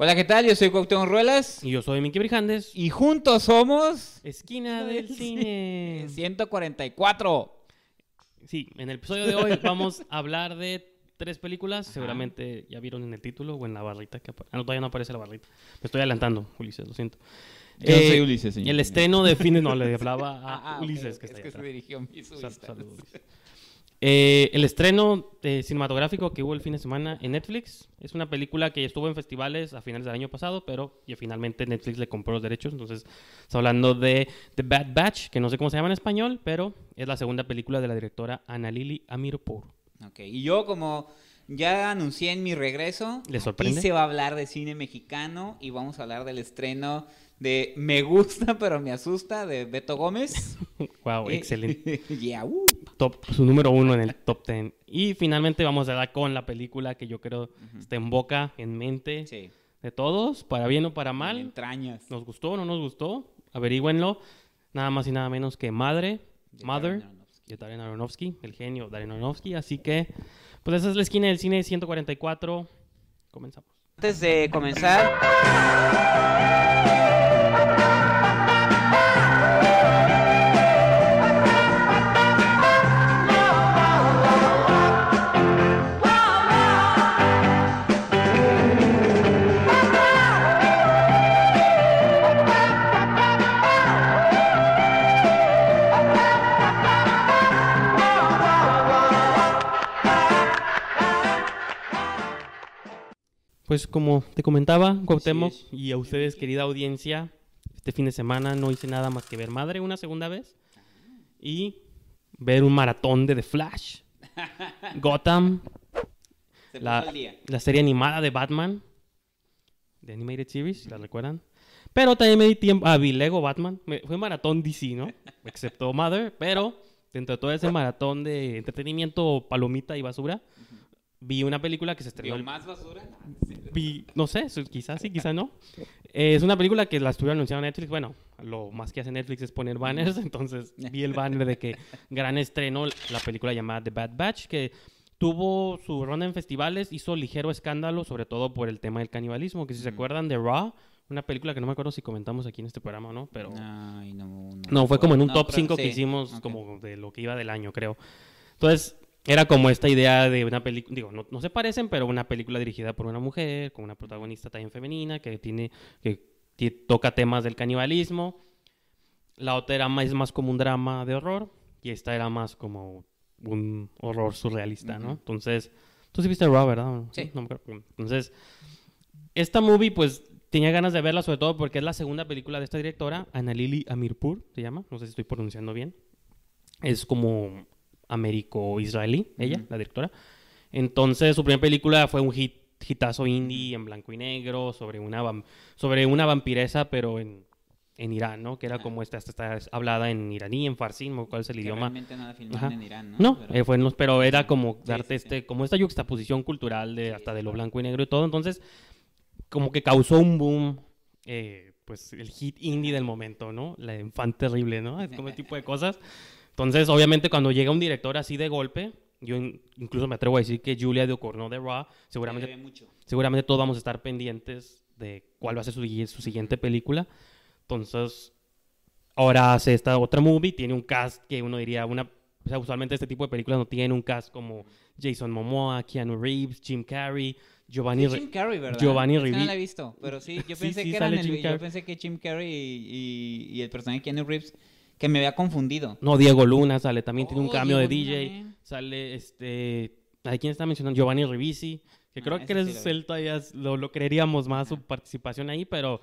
Hola, ¿qué tal? Yo soy Cuauhtémoc Ruelas Y yo soy Miki Brijandes. y juntos somos Esquina del cine. 144. Sí, en el episodio de hoy vamos a hablar de tres películas. Seguramente ya vieron en el título o en la barrita. Que ah, no, todavía no aparece la barrita. Me estoy adelantando, Ulises, lo siento. Yo Eh, soy Ulises, señor. El estreno de fines, no, le hablaba a Ah, ah, Ulises, que está es que se dirigió mis Sal- Ulises. saludos, Ulises. Eh, el estreno eh, cinematográfico que hubo el fin de semana en Netflix es una película que estuvo en festivales a finales del año pasado, pero ya finalmente Netflix le compró los derechos. Entonces, está hablando de The Bad Batch, que no sé cómo se llama en español, pero es la segunda película de la directora Ana Lili Amirpour. Ok, y yo como ya anuncié en mi regreso, ¿Le aquí se va a hablar de cine mexicano y vamos a hablar del estreno de Me gusta pero me asusta de Beto Gómez. wow, Eh, excelente. yeah, uh. Top, su número uno en el top ten. Y finalmente vamos a dar con la película que yo creo está en boca, en mente Sí, de todos, para bien o para en mal. entrañas. ¿Nos gustó o no nos gustó? Averígüenlo. Nada más y nada menos que Madre, De Mother, Darren de Darren Aronofsky, el genio Darren Aronofsky. Así que, pues esa es la esquina del cine 144. Comenzamos. Antes de comenzar, Pues como te comentaba, Cuauhtémoc, y a ustedes, querida audiencia, este fin de semana no hice nada más que ver Madre una segunda vez y ver un maratón de The Flash, Gotham, se La- puso al día. la serie animada de Batman, de Animated Series, si la recuerdan. Pero también me di tiempo. Ah, vi Lego Batman. Me- fue maratón DC, ¿no? Excepto Mother. Pero dentro de todo ese maratón de entretenimiento, palomita y basura, vi una película que se estrenó. ¿Vio el- más basura? vi- no sé, quizás sí, quizás no. Eh, es una película que la estuvieron anunciando en Netflix. Bueno, lo más que hace Netflix es poner banners. Entonces vi el banner de que gran estreno, la película llamada The Bad Batch, que tuvo su ronda en festivales, hizo ligero escándalo, sobre todo por el tema del canibalismo. Que si se acuerdan de Raw, una película que no me acuerdo si comentamos aquí en este programa o no, pero. Ay, no, no. No, fue como en un top pero 5 sí, que hicimos, como de lo que iba del año, creo. Entonces, era como esta idea de una película, digo, no, no se parecen, pero una película dirigida por una mujer, con una protagonista también femenina, que tiene, que toca temas del canibalismo. La otra era más, es más como un drama de horror, y esta era más como un horror surrealista, ¿no? Ujú. Entonces, tú sí viste Raw, ¿verdad? Sí. No. Entonces, esta movie, pues, tenía ganas de verla, sobre todo porque es la segunda película de esta directora, Annalili Amirpur, se llama, no sé si estoy pronunciando bien. Es como américo-israelí, ella, Ujú. la directora. Entonces, su primera película fue un hit, hitazo indie en blanco y negro, sobre una, sobre una vampiresa, pero en, en Irán, ¿no? Que era Ah. como esta, esta, esta hablada en iraní, en farsi, no cuál es el Que idioma. realmente no filmaron Ajá. en Irán, ¿no? No, Pero- eh, fue los- pero era como Sí, darte sí, sí. este, como esta yuxtaposición cultural de hasta de lo blanco y negro y todo. Entonces, como que causó un boom, eh, pues el hit indie del momento, ¿no? La infante terrible, ¿no? Es como ese tipo de cosas. Entonces, obviamente, cuando llega un director así de golpe, yo in- incluso me atrevo a decir que Julia de Ocorno de Raw, Se seguramente, mucho. seguramente todos vamos a estar pendientes de cuál va a ser su, su siguiente película. Entonces, ahora hace esta otra movie, tiene un cast que uno diría, una, o sea, usualmente este tipo de películas no tienen un cast como Jason Momoa, Keanu Reeves, Jim Carrey, Giovanni... Sí, Jim Carrey, ¿verdad? Giovanni no la he visto, pero sí, yo Sí, pensé sí, que eran el, yo pensé que Jim Carrey y, y- y el personaje de Keanu Reeves que me había confundido. No, Diego Luna sale, también tiene un Oh, cambio de Diego DJ. Luna, eh. Sale, este... ¿A quién está mencionando? Giovanni Ribisi. Que Ah, creo que sí es él todavía lo, lo creeríamos más su Ajá. participación ahí, pero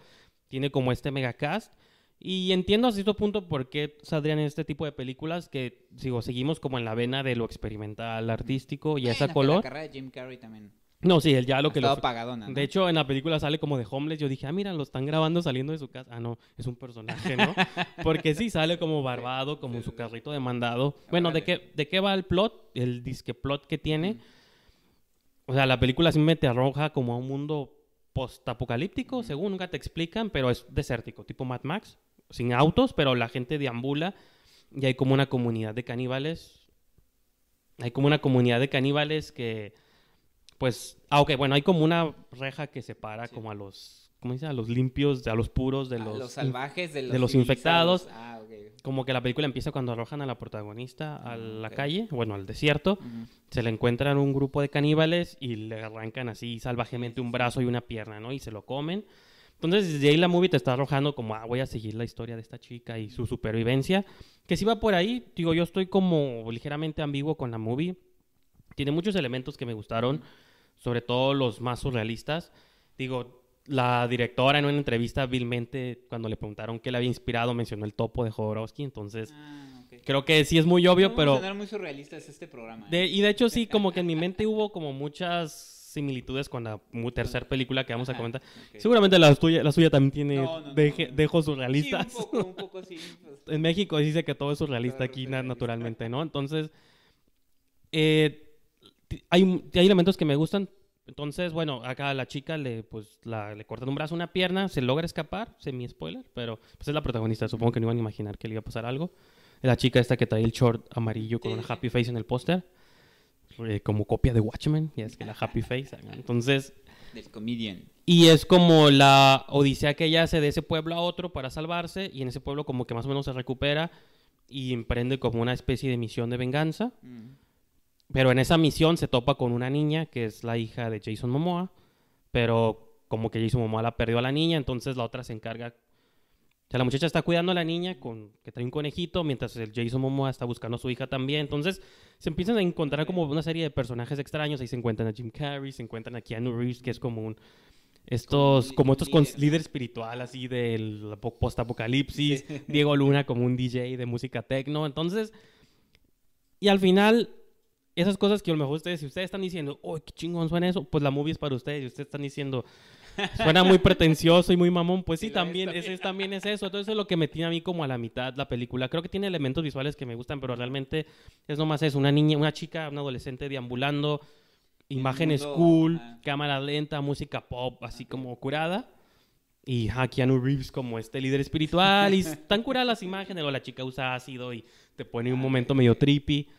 tiene como este megacast. Y entiendo a cierto punto por qué saldrían en este tipo de películas que, digo, seguimos como en la vena de lo experimental, artístico y a esa que La color. carrera de Jim Carrey también. No, sí, él ya lo ha que lo... pagadona, ¿no? De hecho, en la película sale como de homeless. Yo dije, ah, mira, lo están grabando saliendo de su casa. Ah, no, es un personaje, ¿no? Porque sí, sale como barbado, como en su carrito de mandado. Bueno, ¿de qué, ¿de qué va el plot? El disque plot que tiene. O sea, la película sí me te arroja como a un mundo post-apocalíptico, según nunca te explican, pero es desértico, tipo Mad Max, sin autos, pero la gente deambula y hay como una comunidad de caníbales. Hay como una comunidad de caníbales que pues, ah, ok, bueno, hay como una reja que separa como a los, ¿cómo dice? A los limpios, a los puros, de A los, salvajes, de los, de los civilizados. infectados. Ah. Como que la película empieza cuando arrojan a la protagonista a Ah, la calle, bueno, al desierto. Se le encuentran un grupo de caníbales y le arrancan así salvajemente un brazo y una pierna, ¿no? Y se lo comen. Entonces, desde ahí la movie te está arrojando como, ah, voy a seguir la historia de esta chica y su supervivencia. Que si va por ahí, digo, yo estoy como ligeramente ambiguo con la movie. Tiene muchos elementos que me gustaron, sobre todo los más surrealistas. Digo, la directora en una entrevista hábilmente, cuando le preguntaron qué le había inspirado, mencionó el topo de Jodorowsky. Entonces, Ah, creo que sí es muy obvio, Vamos a pero... sonar muy surrealistas este programa. ¿eh? De- y de hecho sí, como que en mi mente hubo como muchas similitudes con la tercera película que vamos a comentar. Seguramente la suya, la suya también tiene No, no, no, deje- no. dejos Sí, surrealistas. un poco, un poco sí. pues. en México dice que todo es surrealista Todo aquí surrealista. naturalmente, ¿no? Entonces, eh, hay, hay elementos que me gustan. Entonces, bueno, acá a la chica le, pues, la- le cortan un brazo, una pierna, se logra escapar, semi-spoiler, pero pues es la protagonista, supongo que no iban a imaginar que le iba a pasar algo. La chica esta que trae el short amarillo con Sí, una happy face en el póster, eh, como copia de Watchmen, ya es que la happy face. Entonces, Del comedian. y es como la odisea que ella hace de ese pueblo a otro para salvarse, y en ese pueblo como que más o menos se recupera y emprende como una especie de misión de venganza. Mm. Pero en esa misión se topa con una niña que es la hija de Jason Momoa, pero como que Jason Momoa la perdió a la niña, entonces la otra se encarga... O sea, la muchacha está cuidando a la niña con, que trae un conejito, mientras el Jason Momoa está buscando a su hija también. Entonces se empiezan a encontrar como una serie de personajes extraños. Ahí se encuentran a Jim Carrey, se encuentran a Keanu Reeves, que es como un... Estos, Como estos líder, líder espiritual así del po- post-apocalipsis. Diego Luna como un DJ de música techno. Entonces, y al final, esas cosas que a lo mejor ustedes, si ustedes están diciendo, oh, qué chingón suena eso, pues la movie es para ustedes. Y ustedes están diciendo, suena muy pretencioso y muy mamón. Pues sí, es también, también. ese es, también es eso. Entonces, eso es lo que me tiene a mí como a la mitad la película. Creo que tiene elementos visuales que me gustan, pero realmente es nomás eso. Una niña, una chica, una adolescente deambulando, imágenes mundo, cool, cámara lenta, música pop, así como curada. Y ja, Keanu Reeves como este líder espiritual. Y están curadas las imágenes. O la chica usa ácido y te pone un Ah, momento medio trippy.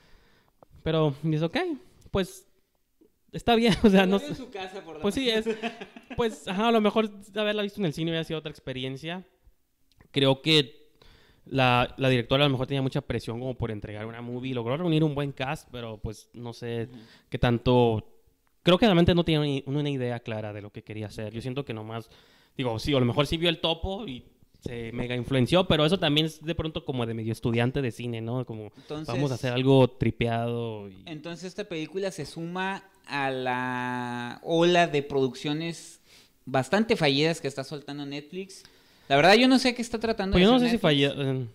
Pero es ok. Pues está bien. O sea, no en su casa por la Pues sí, es. Pues, ajá, a lo mejor haberla visto en el cine hubiera sido otra experiencia. Creo que la, la directora a lo mejor tenía mucha presión como por entregar una movie. Logró reunir un buen cast, pero pues no sé qué tanto. Creo que realmente no tenía ni- una idea clara de lo que quería hacer. Yo siento que nomás. Digo, sí, a lo mejor sí vio el topo y se mega influenció, pero eso también es de pronto como de medio estudiante de cine, ¿no? Como Entonces, vamos a hacer algo tripeado. y- Entonces esta película se suma a la ola de producciones bastante fallidas que está soltando Netflix. La verdad yo no sé qué está tratando Pues de yo no sé si falla. eh,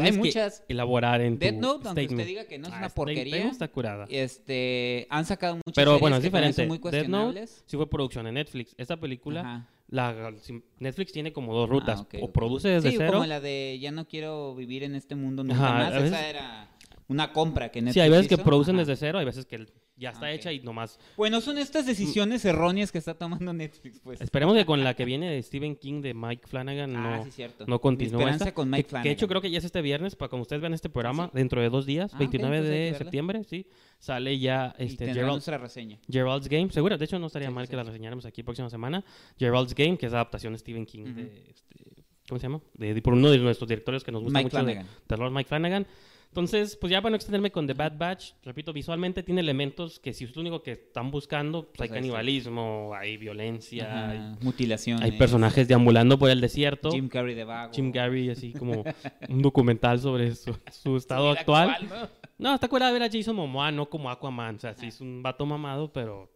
Hay muchas. elaborar en Death Note, aunque usted diga que no es Ah, una porquería. Está curada. Este, han sacado muchas Pero bueno, es diferente. muy Death Note sí fue producción de Netflix. Esta película, Ajá. La, Netflix tiene como dos rutas. Ah, o produce desde sí, cero. como la de ya no quiero vivir en este mundo nunca Ajá, más. veces- Esa era una compra que Netflix Sí, hay veces que hizo. producen Ajá. desde cero, hay veces que ya está Ah, hecha y nomás. Bueno, son estas decisiones erróneas que está tomando Netflix, pues. Esperemos que con la que viene de Stephen King de Mike Flanagan ah, no, sí, cierto. no continúe. esperanza esta. con Mike que, Flanagan. que de hecho creo que ya es este viernes, para cuando ustedes vean este programa, sí? dentro de dos días, Ah, ok, 29 entonces hay que de septiembre, sí, sale ya este Gerald, nuestra reseña. Gerald's Game, seguro, de hecho no estaría Sí, mal sí. que la reseñáramos aquí próxima semana. Gerald's Game, que es adaptación de Stephen King de este, ¿cómo se llama? De, de- por uno de nuestros directores que nos gusta Mike mucho de Flanagan. terror, Mike Flanagan. Entonces, pues ya para no extenderme con The Bad Batch, repito, visualmente tiene elementos que si es lo único que están buscando, pues, Pues hay está. canibalismo, hay violencia, Mutilaciones. hay personajes deambulando por el desierto. Jim Carrey de vago. Jim Carrey, así como un documental sobre su, su estado actual. actual, No, está curada ver a Jason Momoa, no como Aquaman. O sea, sí es un vato mamado, pero.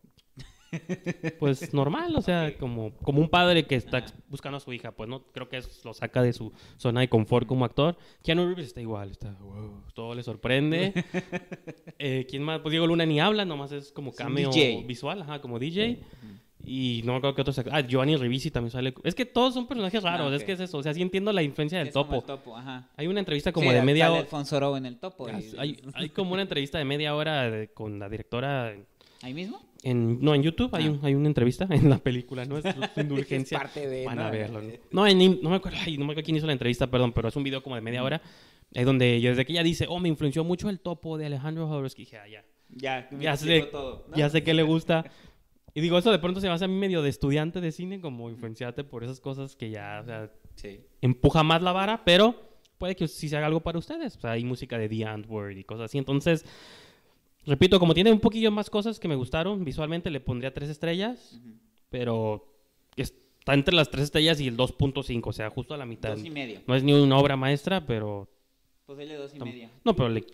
Pues normal, o sea, como, como un padre que está buscando a su hija. Pues no creo que lo saca de su zona de confort como actor. Keanu Reeves está igual, está. wow, todo le sorprende. Eh, ¿Quién más? Pues Diego Luna ni habla, nomás es como Es cameo visual, ajá, como DJ. Y no me acuerdo qué otros. Ah, Giovanni Ribisi también sale. Es que todos son personajes raros, Ah, es ok. que es eso. O sea, sí entiendo la influencia del Es como topo. el topo, ajá. Hay una entrevista como Sí, de media hora. Alfonso Oro en el topo. y- Hay, hay como una entrevista de media hora de- con la directora ¿Ahí mismo? En no en YouTube hay, Ah. un- hay una entrevista en la película no es indulgencia Es parte de, van ¿no? a verlo ¿no? no, en- no me acuerdo ay, no me acuerdo quién hizo la entrevista perdón pero es un video como de media hora ahí donde desde que ella dice oh me influenció mucho el topo de Alejandro Jodorowsky dije ah, ya Ya, me Ya sé- todo. ¿no? ya sé que le gusta Y digo, eso de pronto se me hace a mí medio de estudiante de cine, como influenciarte por esas cosas que ya, o sea, empuja más la vara, pero puede que sí se haga algo para ustedes. O sea, hay música de The Antwoord y cosas así. Entonces, repito, como tiene un poquillo más cosas que me gustaron, visualmente le pondría tres estrellas, pero está entre las tres estrellas y el 2.5, o sea, justo a la mitad. Dos y medio. No es ni una obra maestra, pero... Pues dele dos y media. No, pero, le...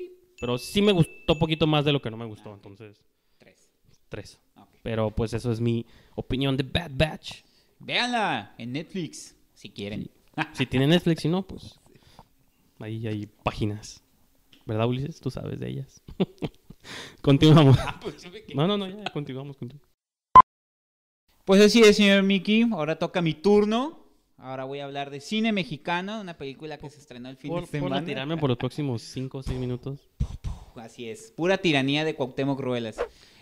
pero sí me gustó un poquito más de lo que no me gustó, Ah, entonces... Tres. Tres. Ok. Pero pues eso es mi opinión de Bad Batch. Véanla en Netflix, si quieren. Si tiene Netflix, si no, pues ahí hay páginas. ¿Verdad, Ulises? Tú sabes de ellas. continuamos. No, no, no, ya continuamos. continuamos. Pues así es, señor Mickey. Ahora toca mi turno. Ahora voy a hablar de cine mexicano, una película que se estrenó el fin Por, de por semana. tirarme por los próximos 5 o 6 minutos. Así es, pura tiranía de Cuauhtémoc Ruelas.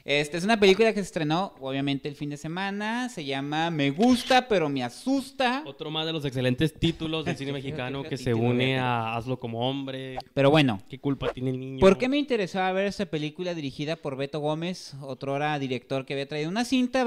Este es una película que se estrenó, obviamente, el fin de semana. Se llama Me gusta, pero me asusta. Otro más de los excelentes títulos del cine mexicano que se une a Hazlo como hombre. Pero bueno, ¿Qué culpa tiene el niño? ¿por qué me interesaba ver esta película dirigida por Beto Gómez, otrora director que había traído una cinta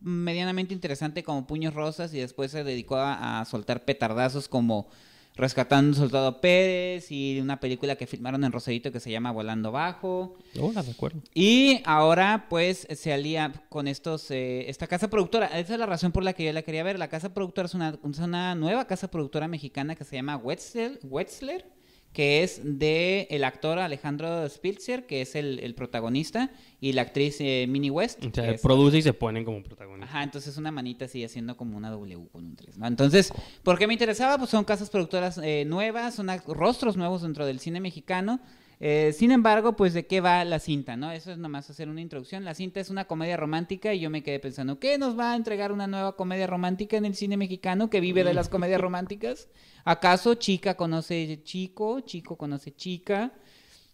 medianamente interesante como Puños Rosas y después se dedicó a, a soltar petardazos como Rescatando un Soldado Pérez y una película que filmaron en Rosarito que se llama Volando Bajo. Oh, la recuerdo. Y ahora, pues, se alía con estos, eh, esta casa productora. Esa es la razón por la que yo la quería ver. La casa productora es una, es una nueva casa productora mexicana que se llama Wetzler, Wetzler que es de el actor Alejandro Spitzer, que es el, el protagonista, y la actriz eh, Minnie West. O sea, es- produce y se ponen como protagonistas. Ajá, entonces una manita así haciendo como una W con un 3, ¿no? Entonces, ¿por qué me interesaba? Pues son casas productoras eh, nuevas, son rostros nuevos dentro del cine mexicano. Eh, sin embargo, pues de qué va la cinta, ¿no? Eso es nomás hacer una introducción. La cinta es una comedia romántica y yo me quedé pensando, ¿qué nos va a entregar una nueva comedia romántica en el cine mexicano que vive de las comedias románticas? ¿Acaso chica conoce chico, chico conoce chica?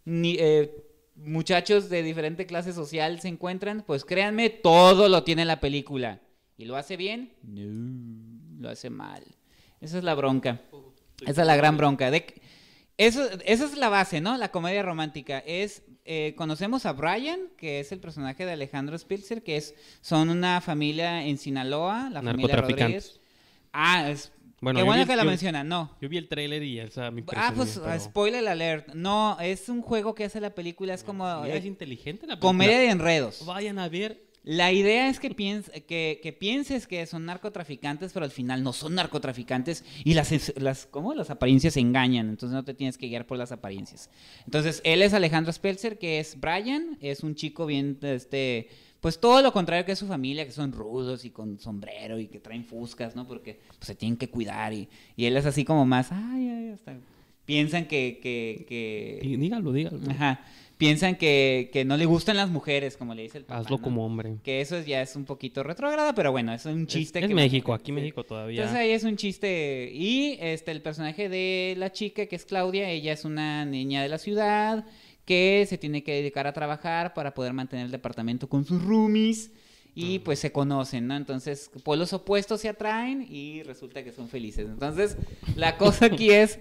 Ni, eh, muchachos de diferente clase social se encuentran, pues créanme, todo lo tiene la película. ¿Y lo hace bien? No, lo hace mal. Esa es la bronca. Esa es la gran bronca. De, eso, esa es la base, ¿no? La comedia romántica. Es, eh, conocemos a Brian, que es el personaje de Alejandro Spitzer, que es, son una familia en Sinaloa, la familia. Rodríguez. Ah, es, Bueno, qué bueno que la yo- menciona, no. Yo vi el tráiler y esa me Ah, pues pero- spoiler alert. No, es un juego que hace la película, es como Mira, eh, es inteligente la película. comedia de enredos. Vayan a ver. La idea es que, piens- que, que pienses que son narcotraficantes, pero al final no son narcotraficantes y las, las, ¿cómo? las apariencias engañan, entonces no te tienes que guiar por las apariencias. Entonces, él es Alejandro Spelzer, que es Brian, es un chico bien, este, pues todo lo contrario que su familia, que son rudos y con sombrero y que traen fuscas, ¿no? Porque pues, se tienen que cuidar y, y él es así como más, ay, ay, hasta piensan que... que, que... Dí- Dígalo, dígalo. Ajá. Piensan que, que no le gustan las mujeres, como le dice el papá. Hazlo ¿no? como hombre. Que eso ya es un poquito retrógrado, pero bueno, es un chiste. Es, es que México, aquí. México todavía. Entonces ahí es un chiste. Y este el personaje de la chica, que es Claudia, ella es una niña de la ciudad que se tiene que dedicar a trabajar para poder mantener el departamento con sus roomies. Y pues se conocen, ¿no? Entonces, polos opuestos se atraen y resulta que son felices. Entonces, la cosa aquí es.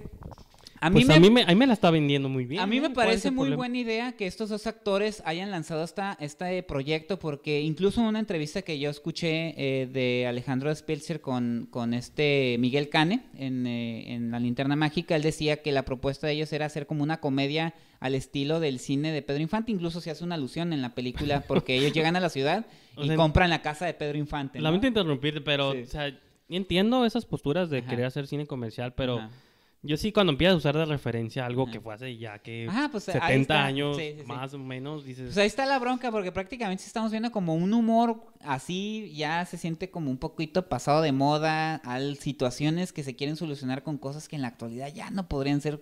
A mí pues me a, mí me, a mí me la está vendiendo muy bien. a mí ¿eh? me ¿Cuál es parece muy problema? buena idea que estos dos actores hayan lanzado esta, este proyecto porque incluso en una entrevista que yo escuché eh, de Alejandro Spelzer con, con este Miguel Cane en, eh, en La Linterna Mágica, él decía que la propuesta de ellos era hacer como una comedia al estilo del cine de Pedro Infante, incluso se hace una alusión en la película porque ellos llegan a la ciudad O y sea, compran la casa de Pedro Infante. ¿no? Lamento interrumpirte, pero, Sí. o sea, entiendo esas posturas de Ajá. querer hacer cine comercial, pero Ajá. Yo sí cuando empiezas a usar de referencia algo Ajá. que fue hace ya que Ajá, pues, ahí 70 está. años Sí, sí, sí. más o menos, dices, Pues ahí está la bronca, porque prácticamente estamos viendo como un humor así, ya se siente como un poquito pasado de moda, al situaciones que se quieren solucionar con cosas que en la actualidad ya no podrían ser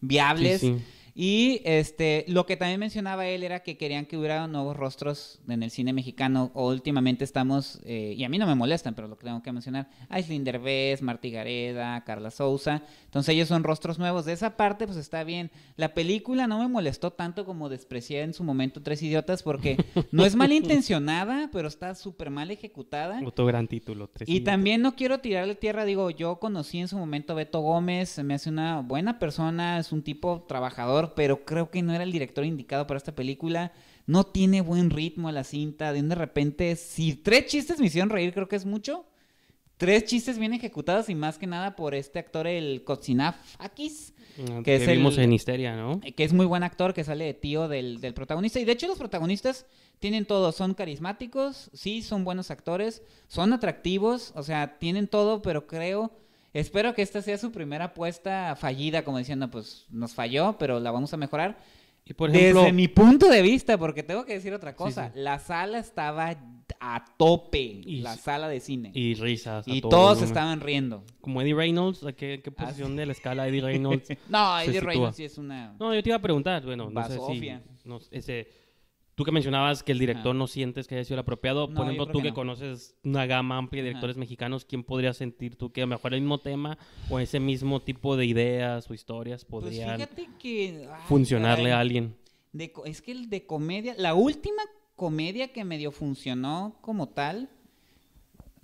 viables. Sí, sí. Y este, lo que también mencionaba él era que querían que hubiera nuevos rostros en el cine mexicano. O últimamente estamos, eh, y a mí no me molestan, pero lo que tengo que mencionar, Aislinn Derbez, Martí Gareda, Carla Souza. Entonces ellos son rostros nuevos. De esa parte, pues está bien. La película no me molestó tanto como desprecié en su momento Tres Idiotas, porque no es malintencionada, pero está súper mal ejecutada. otro gran título. tres Y idiotas. también no quiero tirarle tierra, digo, yo conocí en su momento a Beto Gómez, se me hace una buena persona, es un tipo trabajador, pero creo que no era el director indicado para esta película. no tiene buen ritmo la cinta, de repente, si tres chistes me hicieron reír, creo que es mucho. Tres chistes bien ejecutados y más que nada por este actor, el Kotsinafakis, Ah, que Que, es el- vimos en Histeria, ¿no? que es muy buen actor, que sale de tío del, del protagonista. Y de hecho los protagonistas tienen todo, son carismáticos, sí, son buenos actores, son atractivos, o sea, tienen todo, pero creo, espero que esta sea su primera apuesta fallida, como diciendo, pues nos falló, pero la vamos a mejorar. Y por ejemplo, Desde mi punto de vista, porque tengo que decir otra cosa, sí. la sala estaba a tope, Y- la sala de cine. Y, y risas. todo todos estaban riendo. Como Eddie Reynolds, ¿a qué, qué Ah, posición de la escala Eddie Reynolds? No, Eddie. Reynolds sí es una... No, yo te iba a preguntar, bueno, no sé si... No- ese, tú que mencionabas que el director Ajá. no sientes que haya sido el apropiado, por ejemplo, tú que que no. conoces una gama amplia de Ajá. directores mexicanos, ¿quién podría sentir tú que a lo mejor el mismo tema o ese mismo tipo de ideas o historias Pues podrían fíjate que... ay, funcionarle caray. a alguien? De es que el de comedia, la última comedia que medio funcionó como tal,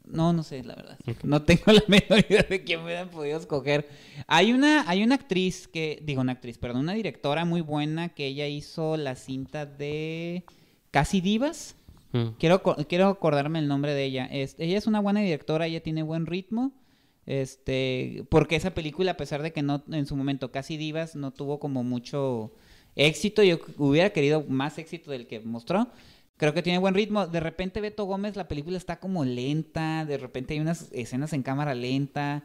no, no sé, la verdad. No tengo la menor idea de quién me hubieran podido escoger. Hay una, hay una actriz que, digo una actriz, perdón, una directora muy buena que ella hizo la cinta de Casi Divas. Mm. Quiero, quiero acordarme el nombre de ella. Es- ella es una buena directora, ella tiene buen ritmo. Este, porque esa película, a pesar de que no en su momento casi divas, no tuvo como mucho éxito. Yo hubiera querido más éxito del que mostró. Creo que tiene buen ritmo. De repente Beto Gómez, la película está como lenta. De repente hay unas escenas en cámara lenta.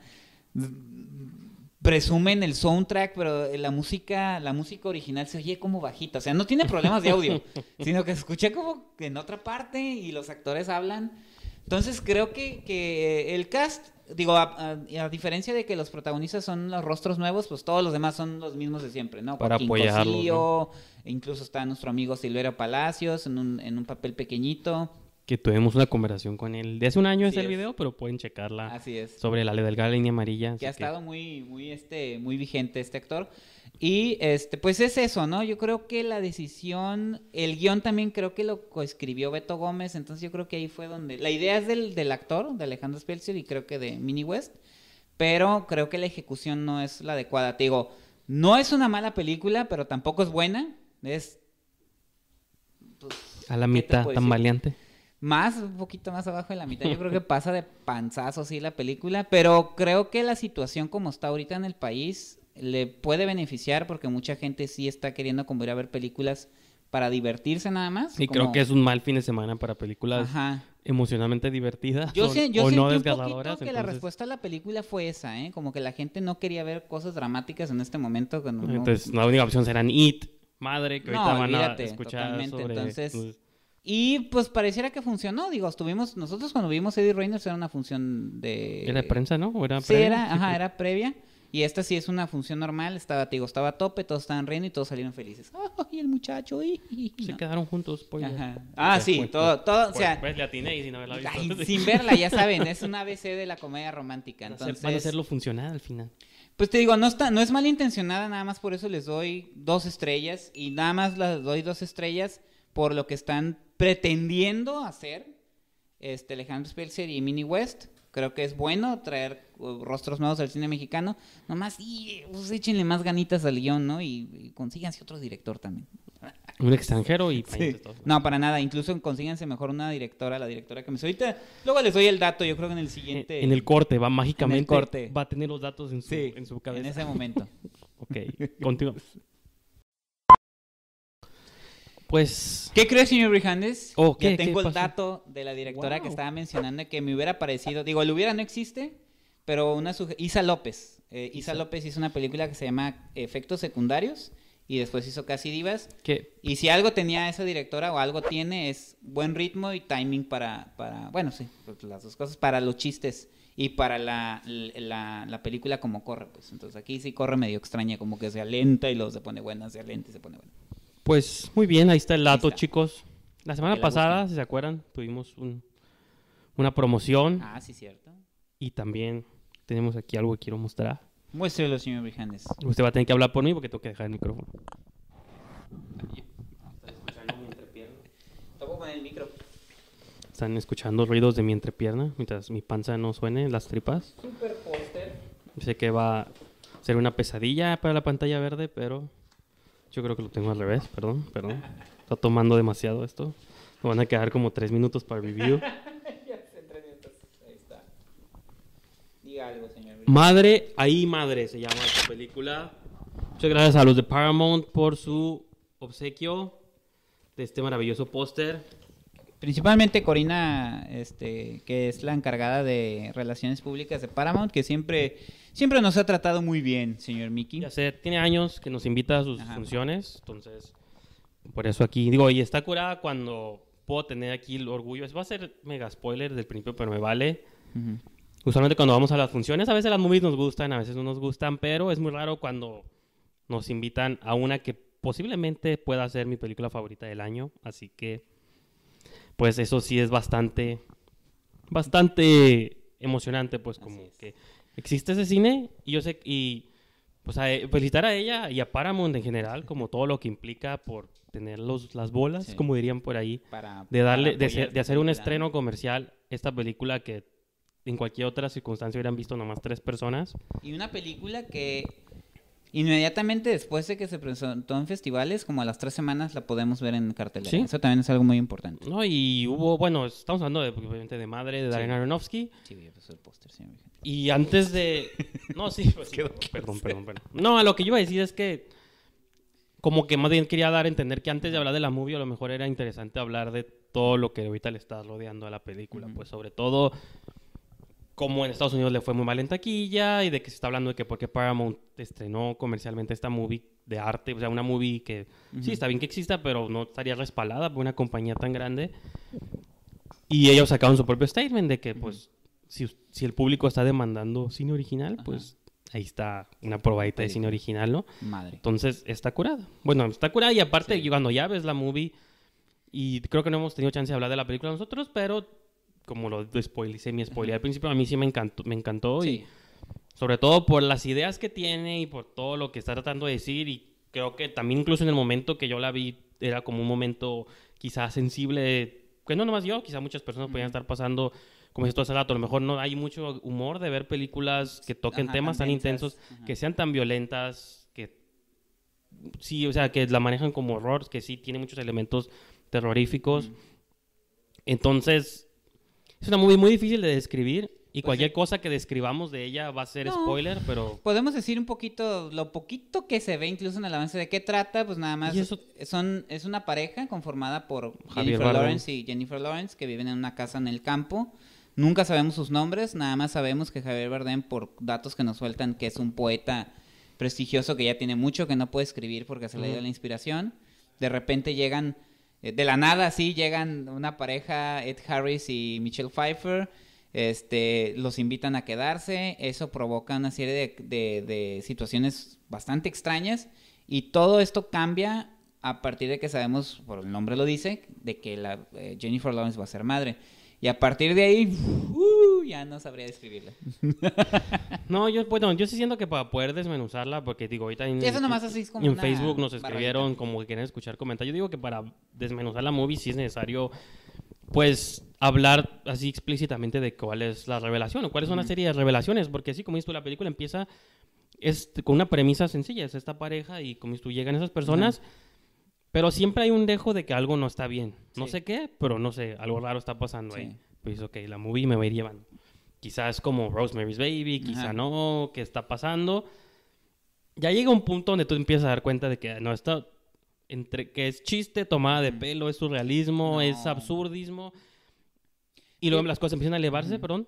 Presumen el soundtrack, pero la música, la música original se oye como bajita. O sea, no tiene problemas de audio, sino que se escucha como en otra parte y los actores hablan. Entonces creo que, que el cast, digo, a, a- a diferencia de que los protagonistas son los rostros nuevos, pues todos los demás son los mismos de siempre, ¿no? Para apoyarlos, Cosío, incluso está nuestro amigo Silverio Palacios en un, en un papel pequeñito. Que tuvimos una conversación con él de hace un año Así es el es. video, pero pueden checarla Así es. sobre la delgada línea amarilla. que ha estado muy, muy, este, muy vigente este actor. Y este, pues es eso, ¿no? Yo creo que la decisión, el guion también creo que lo coescribió Beto Gómez, entonces yo creo que ahí fue donde. La idea es del, del actor, de Alejandro Spelzer, y creo que de Minnie West, pero creo que la ejecución no es la adecuada. Te digo, no es una mala película, pero tampoco es buena. Es pues, A la ¿qué te mitad, tan valiente. Más, un poquito más abajo de la mitad. Yo creo que pasa de panzazo, sí, la película. Pero creo que la situación como está ahorita en el país le puede beneficiar porque mucha gente sí está queriendo como ir a ver películas para divertirse nada más. Y como- creo que es un mal fin de semana para películas Ajá. emocionalmente divertidas Yo, o, sé, yo o no que la entonces- respuesta a la película fue esa, ¿eh? Como que la gente no quería ver cosas dramáticas en este momento. que no- Entonces, la única opción serán It, Madre, que No, ahorita van olvídate, a escuchar sobre... entonces, pues, Y pues pareciera que funcionó. Digo, estuvimos, nosotros cuando vimos Eddie Reynolds era una función de... ¿Era de prensa, no? ¿O era Sí, previa? era, ajá, pues. era previa. Y esta sí es una función normal. Estaba, digo, estaba a tope, todos estaban riendo y todos salieron felices. ¡Ay, el muchacho! y- y- y- Se ¿no? quedaron juntos, spoiler. Ajá. Ah, Pues, sí, pues, todo, todo, o sea, Pues, pues le atiné y sin haberla visto. ay, Sí. sin verla, ya saben, es un ABC de la comedia romántica. Entonces, Van a hacerlo funcionar al final. pues te digo, no está, no es malintencionada, nada más por eso les doy dos estrellas y nada más les doy dos estrellas por lo que están pretendiendo hacer este Alejandro Spelzer y Minnie West. Creo que es bueno traer uh, rostros nuevos al cine mexicano. Nomás, y, pues, échenle más ganitas al guion, ¿no? Y, y consíganse otro director también. Un extranjero y Sí. No, para nada. Incluso consíganse mejor una directora, la directora que me ahorita. Luego les doy el dato, yo creo que en el En, siguiente. en el corte, va mágicamente. corte. Va a tener los datos en su, Sí, en su en cabeza. ese momento. Ok, continuamos. Pues ¿Qué crees, señor Brijandes? Oh, ya ¿qué? ¿Qué tengo el pasó? dato de la directora que estaba mencionando que me hubiera parecido. Digo, el hubiera no existe, pero una Isa López. Eh, Isa Isa. López hizo una película que se llama Efectos Secundarios y después hizo Casi Divas. que Y si algo tenía esa directora o algo tiene es buen ritmo y timing para, para bueno, sí, pues, las dos cosas, para los chistes y para la, la, la película como corre, pues. Entonces aquí sí corre medio extraña, como que se alenta y luego se pone buena, se alenta y se pone buena. Pues muy bien, ahí está el dato, chicos. La semana Que pasada, si se acuerdan, tuvimos un- una promoción Ah, sí, cierto. y también tenemos aquí algo que quiero mostrar. Muéstrelo, señor Brijandes. Usted va a tener que hablar por mí porque tengo que dejar el micrófono. El micro. Están escuchando ruidos de mi entrepierna mientras mi panza no suene, las tripas. Super póster. Sé que va a ser una pesadilla para la pantalla verde, pero yo creo que lo tengo al revés, perdón, perdón. Está tomando demasiado esto. Me van a quedar como tres minutos para review. Madre, ahí madre se llama esta película. Muchas gracias a los de Paramount por su obsequio de este maravilloso póster. Principalmente Corina, este, que es la encargada de relaciones públicas de Paramount, que siempre, siempre nos ha tratado muy bien, señor Mickey. Ya sé, tiene años que nos invita a sus funciones, entonces por eso aquí digo, y está curada cuando puedo tener aquí el orgullo. Va a ser mega spoiler del principio, pero me vale. Usualmente cuando vamos a las funciones, a veces las movies nos gustan, a veces no nos gustan, pero es muy raro cuando nos invitan a una que posiblemente pueda ser mi película favorita del año, así que pues eso sí es bastante, bastante emocionante, pues como que existe ese cine y yo sé, y pues felicitar a ella y a Paramount en general, como todo lo que implica por tener los, las bolas, como dirían por ahí, de darle, de, hacer un estreno comercial, esta película que en cualquier otra circunstancia hubieran visto nomás tres personas. Y una película que Inmediatamente después de que se presentó en festivales, como a las tres semanas la podemos ver en cartelera. Eso también es algo muy importante. No, y hubo, bueno, estamos hablando de, obviamente de Madre, de Darren Aronofsky. Sí, el póster, sí. Y antes de... No, sí, pues, perdón, perdón, perdón. No, a lo que yo iba a decir es que como que más bien quería dar a entender que antes de hablar de la movie a lo mejor era interesante hablar de todo lo que ahorita le está rodeando a la película. Pues sobre todo como en Estados Unidos le fue muy mal en taquilla y de que se está hablando de que porque Paramount estrenó comercialmente esta movie de arte, o sea, una movie que sí está bien que exista, pero no estaría respaldada por una compañía tan grande. Y ellos sacaron su propio statement de que, pues, si, si, el público está demandando cine original, pues ahí está una probadita de cine original, ¿no? Madre. Entonces, está curada. Bueno, está curada y aparte, cuando ya ves la movie, y creo que no hemos tenido chance de hablar de la película nosotros, pero como lo spoilicé, mi spoiler al principio, a mí sí me encantó, me encantó y sobre todo por las ideas que tiene y por todo lo que está tratando de decir y creo que también incluso en el momento que yo la vi era como un momento quizás sensible, que no nomás yo, quizás muchas personas podían estar pasando como esto hace rato, a lo mejor no hay mucho humor de ver películas que toquen temas tan intensos, que sean tan violentas, que sí, o sea, que la manejan como horror, que sí tiene muchos elementos terroríficos. Entonces, es una movie muy difícil de describir y pues cualquier cosa que describamos de ella va a ser spoiler, pero... Podemos decir un poquito, lo poquito que se ve incluso en el avance de qué trata, pues nada más son, es una pareja conformada por Jennifer Lawrence y Jennifer Lawrence que viven en una casa en el campo. Nunca sabemos sus nombres, nada más sabemos que Javier Bardem, por datos que nos sueltan, que es un poeta prestigioso que ya tiene mucho que no puede escribir porque se le dio la inspiración. De repente llegan de la nada, así llegan una pareja, Ed Harris y Michelle Pfeiffer. Este, los invitan a quedarse. Eso provoca una serie de, situaciones bastante extrañas. Y todo esto cambia a partir de que sabemos, por el nombre lo dice, de que eh, Jennifer Lawrence va a ser madre. Y a partir de ahí, uh, ya no sabría describirla. no, yo, bueno, yo sí siento que para poder desmenuzarla, porque digo, ahorita en, en Facebook nos escribieron como que quieren escuchar comentarios. Yo digo que para desmenuzar la movie sí es necesario, pues, hablar así explícitamente de cuál es la revelación o cuáles son las serie de revelaciones, porque así como dices tú, la película empieza es con una premisa sencilla, es esta pareja y como dices tú, llegan esas personas. Pero siempre hay un dejo de que algo no está bien. No sé qué, pero no sé, algo raro está pasando ahí. Pues ok, la movie me va a ir llevando. Quizás como Rosemary's Baby, quizá no, ¿qué está pasando? Ya llega un punto donde tú empiezas a dar cuenta de que no está entre que es chiste, tomada de pelo, es surrealismo, es absurdismo. Y luego las cosas empiezan a elevarse, perdón,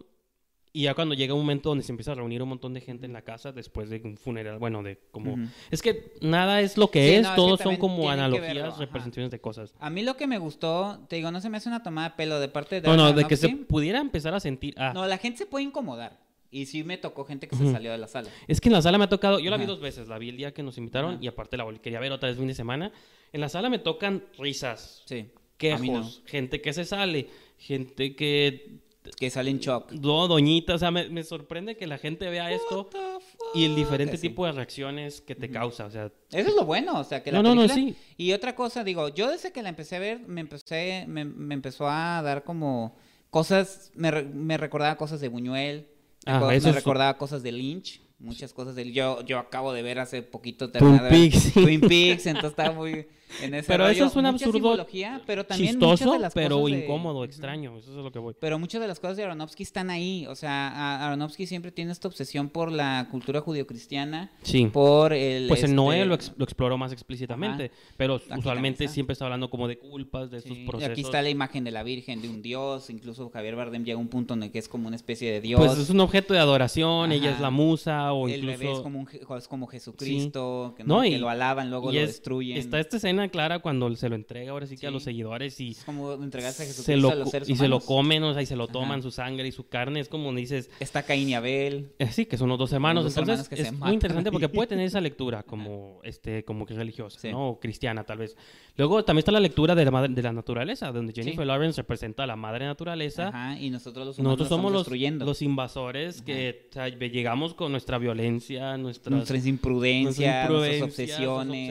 y ya cuando llega un momento donde se empieza a reunir un montón de gente en la casa después de un funeral, bueno, de como... Es que nada es lo que es, todos son como analogías, representaciones de cosas. A mí lo que me gustó, te digo, no se me hace una tomada de pelo de parte de... No, no, de que se pudiera empezar a sentir... Ah. No, la gente se puede incomodar. Y sí me tocó gente que se salió de la sala. Es que en la sala me ha tocado, yo la vi dos veces, la vi el día que nos invitaron y aparte la quería ver otra vez fin de semana. En la sala me tocan risas, sí. quejos, gente que se sale, gente que que sale en shock. No, doñita, o sea, me, sorprende que la gente vea esto y el diferente tipo de reacciones que te causa, o sea... Eso es lo bueno, o sea, que la no, no, no, sí. Y otra cosa, digo, yo desde que la empecé a ver, me empecé, me, empezó a dar como cosas, me, me recordaba cosas de Buñuel, ah, me, recordaba cosas de Lynch, muchas cosas de yo yo acabo de ver hace poquito Twin Peaks Twin Peaks entonces estaba muy en ese Pero eso es un Mucha absurdo pero también Chistoso, de las pero de- incómodo, extraño. Eso es lo que voy. Pero muchas de las cosas de Aronofsky están ahí. O sea, Aronofsky siempre tiene esta obsesión por la cultura judio-cristiana, Sí. por el... Pues en Noé este, lo, ex- lo exploró más explícitamente, pero también usualmente está. siempre está hablando como de culpas, de estos Sí, y procesos. aquí está la imagen de la Virgen, de un dios, incluso Javier Bardem llega a un punto en el que es como una especie de dios. Pues es un objeto de adoración, ella Ajá. es la musa o el incluso... bebé es como, un es como Jesucristo, que, no, No, que y- lo alaban, luego y lo es- destruyen. Está esta escena clara cuando se lo entrega ahora sí que a Sí. los seguidores y Es como entregarse a Jesucristo se lo, a los seres y se lo comen, o sea, y se lo Ajá. toman su sangre y su carne. Es como dices, Está Caín y Abel. eh, sí, que son los dos hermanos. dos hermanos Entonces que se es matan muy interesante porque puede tener esa lectura como, este, como que religiosa, Sí. ¿no? O cristiana, tal vez. Luego también está la lectura de la, madre- de la naturaleza, donde Jennifer Sí. Lawrence representa a la madre naturaleza. Ajá, y nosotros los humanos Nosotros somos los, los invasores que o sea, llegamos con nuestra violencia, nuestras, nuestras imprudencias, nuestras nuestras imprudencias, obsesiones.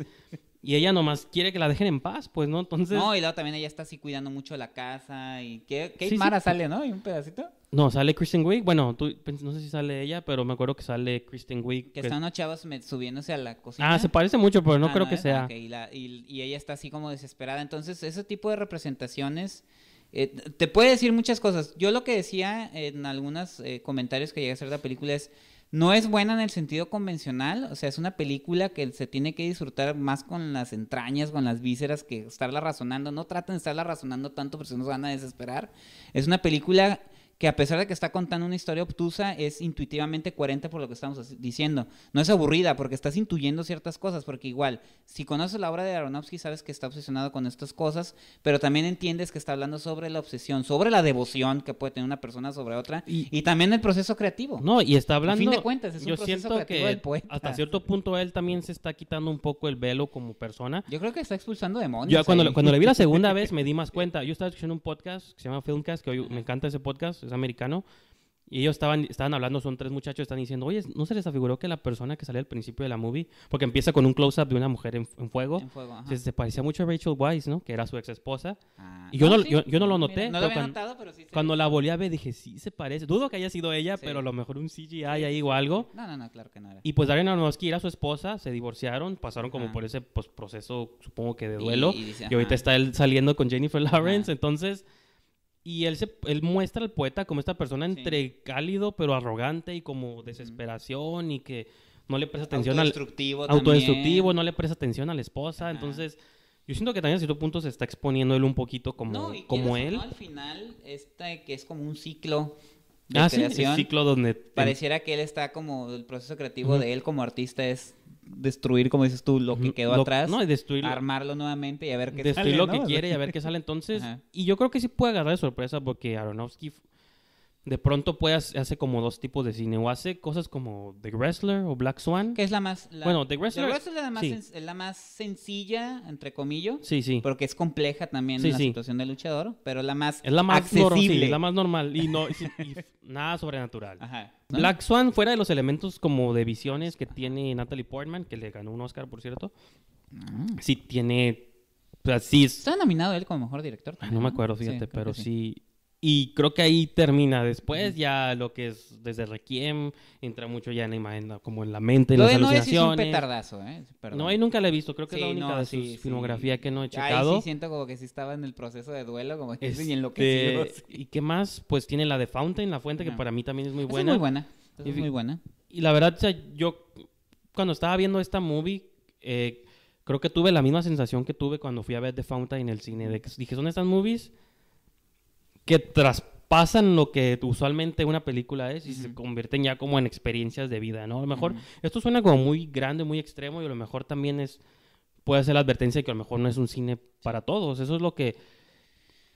obsesiones. Y ella nomás quiere que la dejen en paz, pues, ¿no? Entonces... No, y luego también ella está así cuidando mucho la casa y que Kate Sí, sí. Mara sale, ¿no? Y un pedacito. No, sale Kristen Wiig. Bueno, tú, pens- no sé si sale ella, pero me acuerdo que sale Kristen Wiig. Que que- están unos chavos subiéndose a la cocina. Ah, se parece mucho, pero no Ah, creo que sea. Ah, y, la- y- y ella está así como desesperada. Entonces, ese tipo de representaciones eh, te puede decir muchas cosas. Yo lo que decía en algunos comentarios que llegué a hacer de la película es, no es buena en el sentido convencional, o sea, es una película que se tiene que disfrutar más con las entrañas, con las vísceras, que estarla razonando. No traten de estarla razonando tanto porque se nos van a desesperar. Es una película que a pesar de que está contando una historia obtusa, es intuitivamente coherente por lo que estamos diciendo. No es aburrida porque estás intuyendo ciertas cosas, porque igual, si conoces la obra de Aronofsky, sabes que está obsesionado con estas cosas, pero también entiendes que está hablando sobre la obsesión, sobre la devoción que puede tener una persona sobre otra, y, Y- también el proceso creativo. No, y está hablando. fin de cuentas, es un yo proceso siento creativo que del poeta. hasta cierto punto él también se está quitando un poco el velo como persona. Yo creo que está expulsando demonios. Yo cuando, ahí. cuando le vi la segunda vez me di más cuenta. Yo estaba escuchando un podcast que se llama Filmcast, que hoy- me encanta ese podcast, es americano. Y ellos estaban, estaban hablando, son tres muchachos, están diciendo, oye, ¿no se les afiguró que la persona que sale al principio de la movie, porque empieza con un close-up de una mujer en, en fuego, En fuego, ajá. se, se parecía mucho a Rachel Weisz, ¿no? Que era su ex esposa. Ah, y yo no- sí, yo- yo no lo mira, noté, No pero lo había cuando- notado, pero sí. se Cuando ve. la volví a ver dije, sí se parece. Dudo que haya sido ella, Sí. pero a lo mejor un CGI ahí o algo. No, no, no, claro que no era. Y pues Darren Aronofsky era su esposa, se divorciaron, pasaron como Ajá. por ese pues, proceso, supongo que de duelo. Y- Y, ahorita está él saliendo con Jennifer Lawrence, Ajá. entonces... Y él, se, él muestra al poeta como esta persona Sí. entre cálido pero arrogante y como desesperación y que no le presta atención al autodestructivo autodestructivo, también. no le presta atención a la esposa, Ajá. entonces yo siento que también a cierto punto se está exponiendo él un poquito como, No, y como él. no, al final, este que es como un ciclo de Ah, sí, creación, el ciclo donde... pareciera que él está como, el proceso creativo de él como artista es destruir, como dices tú, lo que quedó lo- atrás, No, y destruir, armarlo nuevamente y a ver qué destruir sale, lo ¿no? que quiere y a ver qué sale entonces. Ajá. Y yo creo que sí puede agarrar de sorpresa porque Aronofsky de pronto puede hace, hace como dos tipos de cine o hace cosas como The Wrestler o Black Swan. Que es la más... La, Bueno, The Wrestler- es la más, sí. sen- la más sencilla, entre comillas, Sí, sí. porque es compleja también Sí, la sí. situación del luchador, pero la más Es la más, accesible. es la más normal y, no, y nada sobrenatural. Ajá. ¿no? Black Swan, fuera de los elementos como de visiones que tiene Natalie Portman, que le ganó un Oscar, por cierto, Ah. sí tiene... O sea, sí es- Está nominado él como mejor director. Ay, también, no me acuerdo, fíjate, pero sí. Y creo que ahí termina. Después ya lo que es desde Requiem entra mucho ya en la imagen, como en la mente, en Lo las de es un alucinaciones. petardazo, ¿eh? Perdón. no, ahí nunca la he visto. Creo que es la única no, de su sí, sí. filmografía que no he Ahí checado. sí siento como que sí estaba en el proceso de duelo, como que Este, enloquecido. ¿Y qué más? Pues tiene la de Fountain, la fuente, que para mí también es muy Esa buena. Es muy buena. esa Es muy buena. Y la verdad, o sea, yo cuando estaba viendo esta movie, eh, creo que tuve la misma sensación que tuve cuando fui a ver The Fountain en el cine. De que dije, son estas movies que traspasan lo que usualmente una película es y se convierten ya como en experiencias de vida, ¿no? A lo mejor esto suena como muy grande, muy extremo y a lo mejor también es puede ser la advertencia de que a lo mejor no es un cine para todos. Eso es lo que...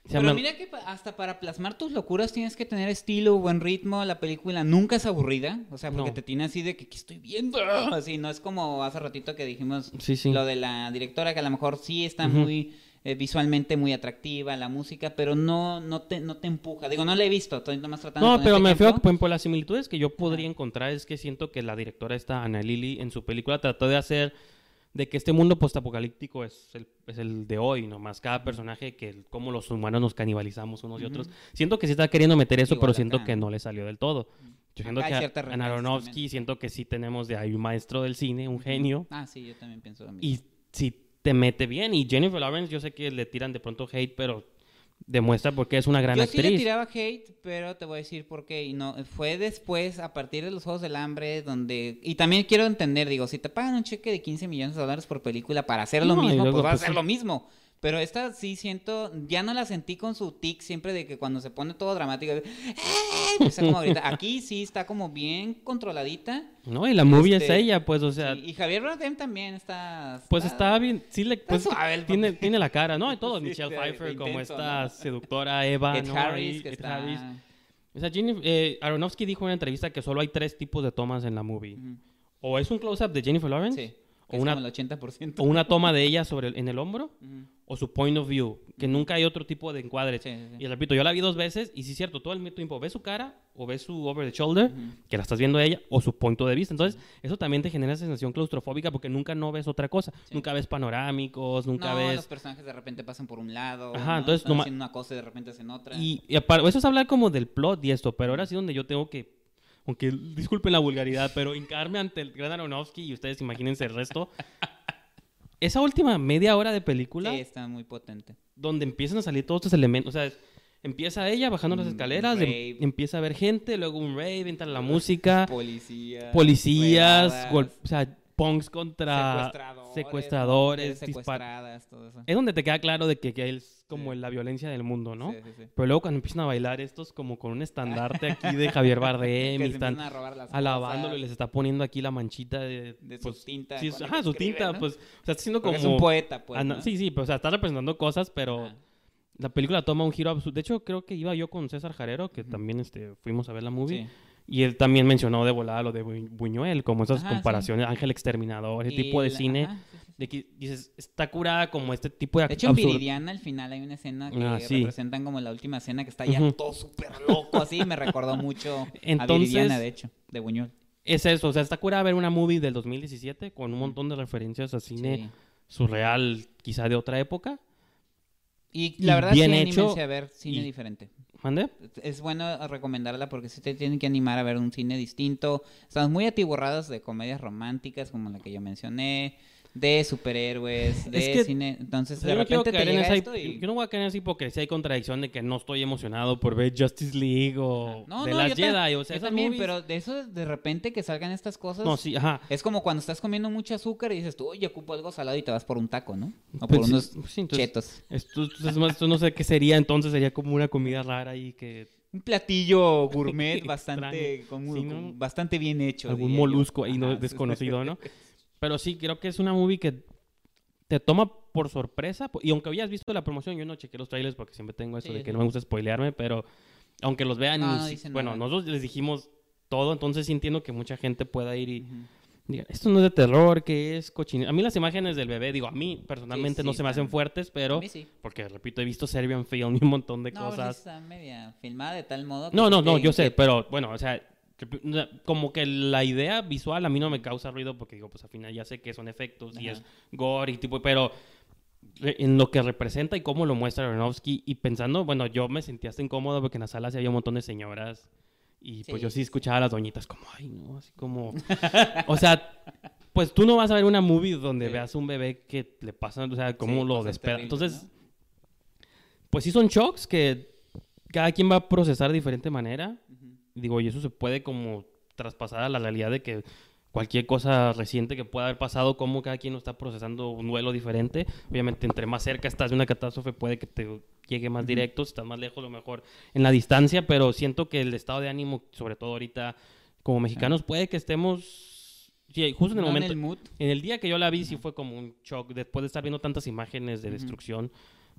Pero mira que hasta para plasmar tus locuras tienes que tener estilo, buen ritmo. La película nunca es aburrida. O sea, porque No. te tiene así de que ¿qué estoy viendo? Así, no es como hace ratito que dijimos Sí, sí. lo de la directora, que a lo mejor sí está muy eh, visualmente muy atractiva la música, pero no, no, te, no te empuja. Digo, no la he visto, estoy nomás tratando No, con pero este me refiero, ejemplo. por ejemplo, las similitudes que yo podría encontrar es que siento que la directora esta, Ana Lili, en su película trató de hacer de que este mundo postapocalíptico es el, es el de hoy, nomás cada personaje, que cómo los humanos nos canibalizamos unos y Ujú. otros. Siento que sí está queriendo meter eso, Igual pero acá, siento que ¿no? le salió del todo. Yo siento Acá hay que en Aronofsky también. siento que sí tenemos de ahí un maestro del cine, un genio, Ah, sí, yo también pienso lo mismo. y si te mete bien. Y Jennifer Lawrence, yo sé que le tiran de pronto hate, pero demuestra por qué es una gran Yo actriz. sí le tiraba hate, pero te voy a decir por qué. Y no, fue después, a partir de los Juegos del Hambre, donde... Y también quiero entender, digo, si te pagan un cheque de 15 millones de dólares por película para hacer lo No, mismo, luego, pues vas a pues, hacer lo mismo. Pero esta sí siento, ya no la sentí con su tic siempre de que cuando se pone todo dramático, ¡eh! empieza como. Aquí sí está como bien controladita. No, y la movie es Este, ella, pues, o sea, Sí, y Javier Bardem también está... pues está bien, sí le, pues, suave tiene, tiene la cara, ¿no? Y todo, Sí, Michelle Pfeiffer como esta ¿no? seductora Eva, Ed ¿no? Harris, Ahí, que Ed está... Harris. O sea, Jennifer, eh, Aronofsky dijo en una entrevista que solo hay tres tipos de tomas en la movie. O es un close-up de Jennifer Lawrence, Sí, o es una- como el 80%. o una toma de ella sobre el- en el hombro. O su point of view, que nunca hay otro tipo de encuadre. Sí, sí, sí. Y repito, yo la vi dos veces y sí es cierto, todo el tiempo ves su cara o ves su over the shoulder, que la estás viendo a ella, o su punto de vista. Entonces, eso también te genera sensación claustrofóbica porque nunca no ves otra cosa. Nunca ves panorámicos, nunca no, ves... los personajes de repente pasan por un lado. Ajá, ¿no? entonces Están noma- haciendo una cosa y de repente hacen otra. Y, eso es hablar como del plot y esto, pero ahora sí donde yo tengo que, aunque disculpen la vulgaridad, pero hincarme ante el gran Aronofsky y ustedes imagínense el resto. Esa última media hora de película, Sí, está muy potente. donde empiezan a salir todos estos elementos, o sea, empieza ella bajando las escaleras, em- empieza a ver gente, luego un rave, entra la música, Policías. policías, o sea, punks contra secuestradores, secuestradas, todo eso. Es donde te queda claro de que, que es como Sí. la violencia del mundo, ¿no? Sí, sí, sí. Pero luego cuando empiezan a bailar estos como con un estandarte aquí de Javier Bardem y están empiezan a robar las alabándolo y les está poniendo aquí la manchita de, de su pues, tinta. sí, ajá, su escribe, tinta, ¿no? pues, o sea, está haciendo como... Porque es un poeta, pues. Sí, sí, pero o sea, está representando cosas, pero la película toma un giro absurdo. De hecho, creo que iba yo con César Jarero, que también este, fuimos a ver la movie, Sí. Y él también mencionó de volada lo de Bu- Buñuel, como esas Ajá, sí. comparaciones, Ángel Exterminador, ese Y tipo de la- cine, ajá, sí, sí, sí. de que dices, está curada como este tipo de... De hecho, en. Viridiana al final hay una escena que Ah, representan como la última escena que está ya todo súper loco así. Me recordó mucho a Viridiana, de hecho, de Buñuel. Es eso, o sea, está curada ver una movie del 2017 con un montón de referencias a cine surreal, quizá de otra época. Y la verdad, bien sí, hecho, a ver cine y- diferente. ¿Mande? Es bueno recomendarla porque sí te tienen que animar a ver un cine distinto. Estamos muy atiborrados de comedias románticas como la que yo mencioné, de superhéroes, de que- cine. Entonces, de repente te llega esa, esto y... yo no voy a caer en esa hipocresía y contradicción de que no estoy emocionado por ver Justice League o No, de no, las Jedi. O sea, yo también, movies- pero de eso de repente que salgan estas cosas... No, sí, ajá. Es como cuando estás comiendo mucho azúcar y dices tú, oye, ocupo algo salado y te vas por un taco, ¿no? O Pues por sí, unos pues sí, entonces, chetos. Esto, esto es más- esto no sé qué sería, entonces sería como una comida rara y que Un platillo gourmet bastante, con- Sí, ¿no? bastante bien hecho. algún molusco ahí no desconocido, ¿no? Pero sí, creo que es una movie que te toma por sorpresa. Y aunque habías visto la promoción, yo no chequé los trailers porque siempre tengo eso Sí, de que sí. no me gusta spoilearme, pero aunque los vean, No, dicen bueno, nada. nosotros les dijimos todo, entonces sí entiendo que mucha gente pueda ir y diga, esto no es de terror, que es cochinero. A mí las imágenes del bebé, digo, a mí personalmente Sí, no se me hacen fuertes, pero porque repito, he visto Serbian Film y un montón de No, sí cosas. está media filmada de tal modo que No, no, no, yo sé, pero bueno, o sea, que- sea, como que la idea visual a mí no me causa ruido porque digo, pues al final ya sé que son efectos y es gore y tipo, pero en lo que representa y cómo lo muestra Aronofsky y pensando, bueno, yo me sentía hasta incómodo porque en la sala sí había un montón de señoras y pues Sí, yo sí escuchaba a las doñitas como, ay, no, así como, o sea, pues tú no vas a ver una movie donde Sí. veas un bebé que le pasa, o sea, cómo Sí, lo despega. Entonces, ¿no? pues sí son shocks que cada quien va a procesar de diferente manera. Digo, y eso se puede como traspasar a la realidad de que cualquier cosa reciente que pueda haber pasado, como cada quien lo está procesando un duelo diferente. Obviamente, entre más cerca estás de una catástrofe, puede que te llegue más directo, si estás más lejos, lo mejor en la distancia, pero siento que el estado de ánimo, sobre todo ahorita, como mexicanos, puede que estemos, sí, justo en el No momento, el mood. en el día que yo la vi, sí fue como un shock. Después de estar viendo tantas imágenes de destrucción,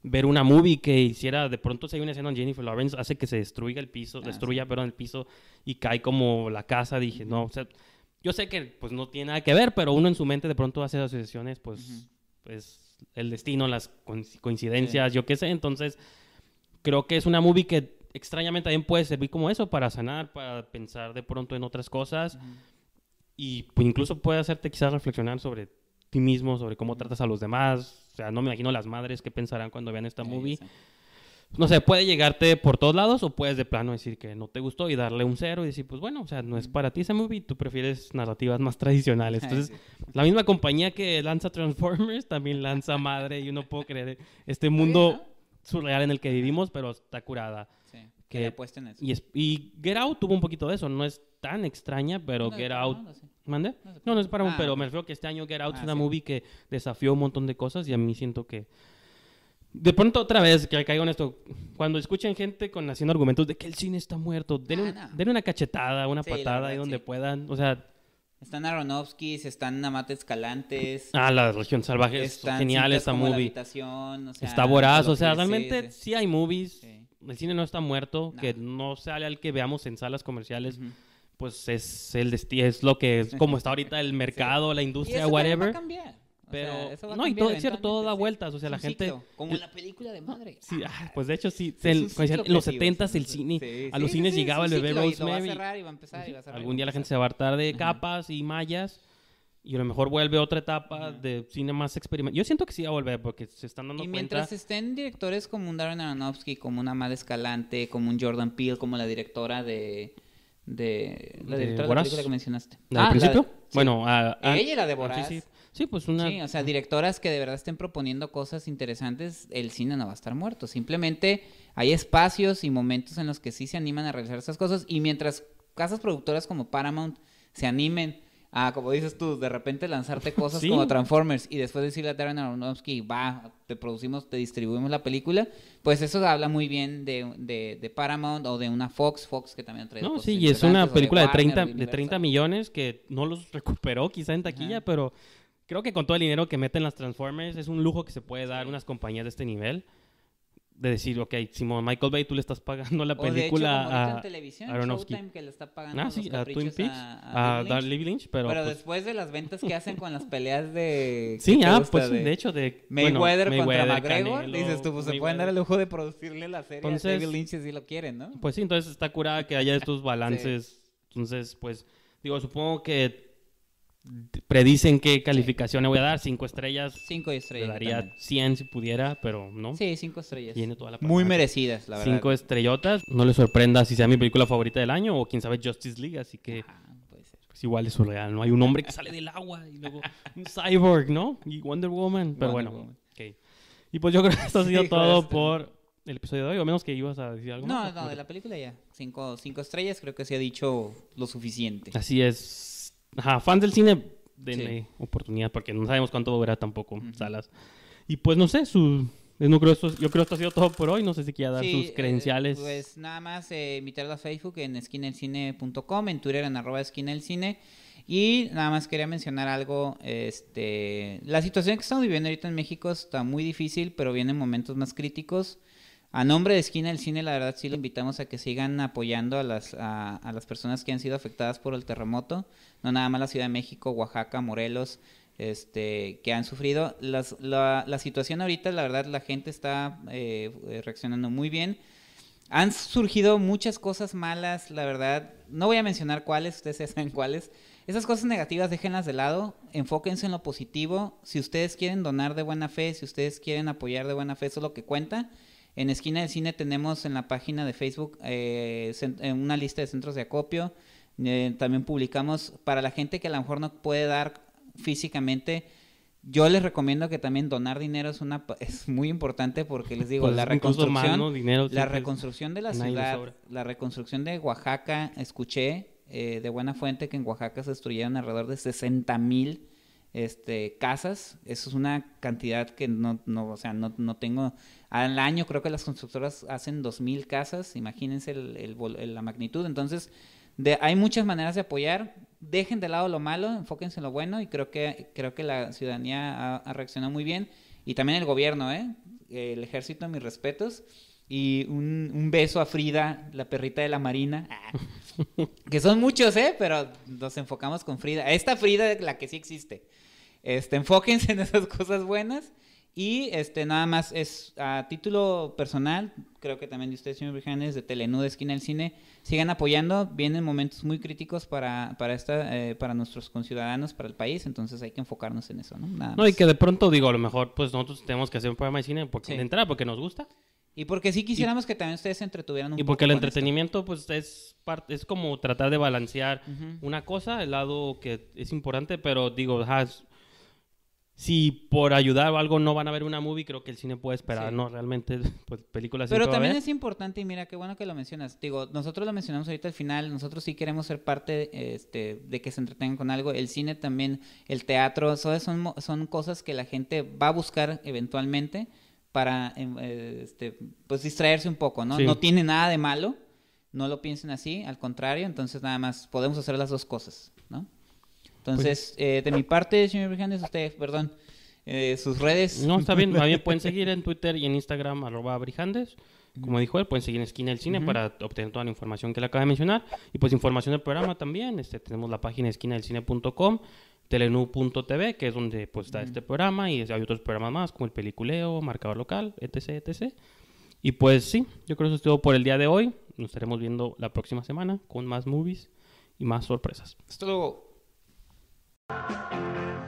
ver una movie que hiciera, de pronto si hay una escena donde Jennifer Lawrence hace que se destruya el piso, Ah, destruya, sí. perdón, el piso y cae como la casa. Dije, no, o sea, yo sé que pues no tiene nada que ver, pero uno en su mente de pronto hace asociaciones, pues, Ujú. pues el destino, las coinc- coincidencias, yo qué sé. Entonces, creo que es una movie que extrañamente también puede servir como eso, para sanar, para pensar de pronto en otras cosas y pues, incluso puede hacerte quizás reflexionar sobre ti mismo, sobre cómo tratas a los demás. O sea, no me imagino las madres que pensarán cuando vean esta Sí, movie. sí. no sé, puede llegarte por todos lados o puedes de plano decir que no te gustó y darle un cero y decir, pues bueno, o sea, no es para ti ese movie, tú prefieres narrativas más tradicionales. Entonces, la misma compañía que lanza Transformers también lanza Madre y yo no puedo creer este mundo surreal en el que vivimos, pero está curada. Que, apuesten eso. Y, es- y Get Out tuvo un poquito de eso, no es tan extraña, pero No, Get Out... no. ¿Mande? No. No, es para un, Ah, pero me refiero que este año Get Out Ah, es una sí. movie que desafió un montón de cosas y a mí siento que... De pronto otra vez que caigo en esto, cuando escuchen gente con haciendo argumentos de que el cine está muerto, denle, Ah, no. denle una cachetada, una Sí, patada ahí donde puedan. O sea, Están Aronofskis, están Amate Escalantes. ah, la región salvaje es genial esta movie. Habitación, o sea, está voraz, o sea, sí, realmente sí. sí, hay movies. Sí. El cine no está muerto, que no sale al que veamos en salas comerciales, pues es el desti- es lo que es como está ahorita el mercado, la Y industria, eso también va a whatever. O Pero, sea, eso va a no, y todo, es cierto, todo da vueltas, o sea, la gente... ciclo, como en la película de madre. Sí, ah, pues de hecho sí, en los creativo, 70 sí, el cine, sí, a los sí, cines sí, llegaba el bebé y Rosemary. y y y Algún día la gente se va a hartar de capas y mallas y a lo mejor vuelve otra etapa de cine más experimental. Yo siento que sí va a volver porque se están dando Y cuenta. mientras estén directores como un Darren Aronofsky, como una Amada Escalante, como un Jordan Peele, como la directora de... de la ¿De directora de la Boraz? película que mencionaste. ¿La del Ah, principio? de- sí. Bueno, a, a- Ella y la de ah, Boraz. Sí, sí. Sí, pues una... Sí, o sea, directoras que de verdad estén proponiendo cosas interesantes, el cine no va a estar muerto. Simplemente hay espacios y momentos en los que sí se animan a realizar esas cosas y mientras casas productoras como Paramount se animen a, como dices tú, de repente lanzarte cosas Sí. como Transformers y después decirle a Darren Aronofsky, va, te producimos, te distribuimos la película, pues eso habla muy bien de, de, de Paramount o de una Fox, Fox que también trae No, sí, y es una película de Warner, 30, de Universal. 30 millones que no los recuperó quizá en taquilla, Ajá. pero creo que con todo el dinero que meten las Transformers es un lujo que se puede dar Sí. unas compañías de este nivel. De decir, ok, Simón Michael Bay, tú le estás pagando la O de hecho, película a, en televisión, Aronofsky. Showtime que le está pagando Ah, sí, a Twin Peaks, a, a, Lynch. Lynch, pero... Pero pues, después de las ventas que hacen con las peleas de... sí, ¿qué te ah, pues de de hecho de... bueno, Mayweather contra Mayweather, McGregor, Canelo, dices tú, pues se pueden Mayweather. dar el lujo de producirle la serie Entonces- a David Lynch si lo quieren, ¿no? Pues sí, entonces está curada que haya estos balances. Entonces, pues, digo, supongo que predicen qué calificación le voy a dar. Cinco estrellas. Cinco Le estrellas. daría también. 100 si pudiera, pero no. Sí, cinco estrellas. Tiene toda la Muy merecidas, la verdad. Cinco estrellotas. No le sorprenda si sea mi película favorita del año o quién sabe Justice League. Así que Ajá, puede ser. pues, igual es surreal, ¿no? Hay un hombre que sale del agua y luego un cyborg, ¿no? Y Wonder Woman. Pero Wonder bueno, Woman. ok. Y pues yo creo que esto ha sido de todo este. por el episodio de hoy. O menos que ibas a decir algo No, más. no, de la película ya. Cinco, cinco estrellas, creo que se ha dicho lo suficiente. Así es. Ajá, fans del cine, denle oportunidad porque no sabemos cuánto durará tampoco salas. Y pues no sé, su... No creo esto, yo creo que esto ha sido todo por hoy. No sé si quiera dar Sí, sus eh, credenciales. pues nada más eh, invitarlos a Facebook en esquinaelcine.com, en Twitter en arroba esquinaelcine. Y nada más quería mencionar algo, este, la situación que estamos viviendo ahorita en México está muy difícil, pero vienen momentos más críticos. A nombre de Esquina del Cine, la verdad sí le invitamos a que sigan apoyando a las, a, las personas que han sido afectadas por el terremoto, no nada más la Ciudad de México, Oaxaca, Morelos, este, que han sufrido. La, la situación ahorita, la verdad, la gente está eh, eh, reaccionando muy bien. Han surgido muchas cosas malas, la verdad. No voy a mencionar cuáles, ustedes ya saben cuáles. Esas cosas negativas déjenlas de lado, enfóquense en lo positivo. Si ustedes quieren donar de buena fe, si ustedes quieren apoyar de buena fe, eso es lo que cuenta. En Esquina del Cine tenemos en la página de Facebook eh, eh, una lista de centros de acopio. Eh, también publicamos para la gente que a lo mejor no puede dar físicamente. Yo les recomiendo que también donar dinero es una es muy importante porque les digo Pues, la reconstrucción la reconstrucción de la ciudad, la reconstrucción de Oaxaca, escuché eh, de buena fuente que en Oaxaca se destruyeron alrededor de 60 mil este, casas. Eso es una cantidad que no, no, o sea, no, no tengo. Al año creo que las constructoras hacen 2 mil casas, imagínense el- la magnitud. Entonces, de, hay muchas maneras de apoyar. Dejen de lado lo malo, enfóquense en lo bueno y creo que, creo que la ciudadanía ha, ha reaccionado muy bien. Y también el gobierno, ¿eh? El ejército, mis respetos. Y un, un beso a Frida, la perrita de la Marina. Ah. que son muchos, ¿eh? Pero nos enfocamos con Frida. Esta Frida es la que sí existe. Este, enfóquense en esas cosas buenas. Y este, nada más es a título personal, creo que también de usted, señor Brijanes, de Telenú de Esquina del Cine, sigan apoyando. Vienen momentos muy críticos para, para, esta, eh, para nuestros conciudadanos, para el país, entonces hay que enfocarnos en eso, ¿no? Nada No, y más. que de pronto, digo, a lo mejor, pues nosotros tenemos que hacer un programa de cine porque, Sí. de entrada porque nos gusta. Y porque sí quisiéramos que también ustedes se entretuvieran un Y poco porque el esto. entretenimiento, pues, es parte, es como tratar de balancear Ujú. una cosa, el lado que es importante, pero digo, es- si por ayudar o algo no van a ver una movie, creo que el cine puede esperar, Sí. ¿no? Realmente, pues, películas Pero también es importante, y mira, qué bueno que lo mencionas. Digo, nosotros lo mencionamos ahorita al final, nosotros sí queremos ser parte este, de que se entretengan con algo. El cine también, el teatro, eso son, son cosas que la gente va a buscar eventualmente para em, eh, este, pues distraerse un poco, ¿no? Sí. No tiene nada de malo, no lo piensen así, al contrario, entonces nada más podemos hacer las dos cosas, Entonces, eh, de mi parte, señor Brijandes, usted, perdón, eh, sus redes. No, está bien. Me pueden seguir en Twitter y en Instagram, arroba Brijandes. Como dijo él, pueden seguir en Esquina del Cine para obtener toda la información que le acaba de mencionar. Y pues información del programa también. Este, tenemos la página esquinadelcine.com, telenu.tv, que es donde pues está este programa. Y hay otros programas más, como el Peliculeo, Marcador Local, etc, etc. Y pues sí, yo creo que eso es todo por el día de hoy. Nos estaremos viendo la próxima semana con más movies y más sorpresas. Hasta luego. Música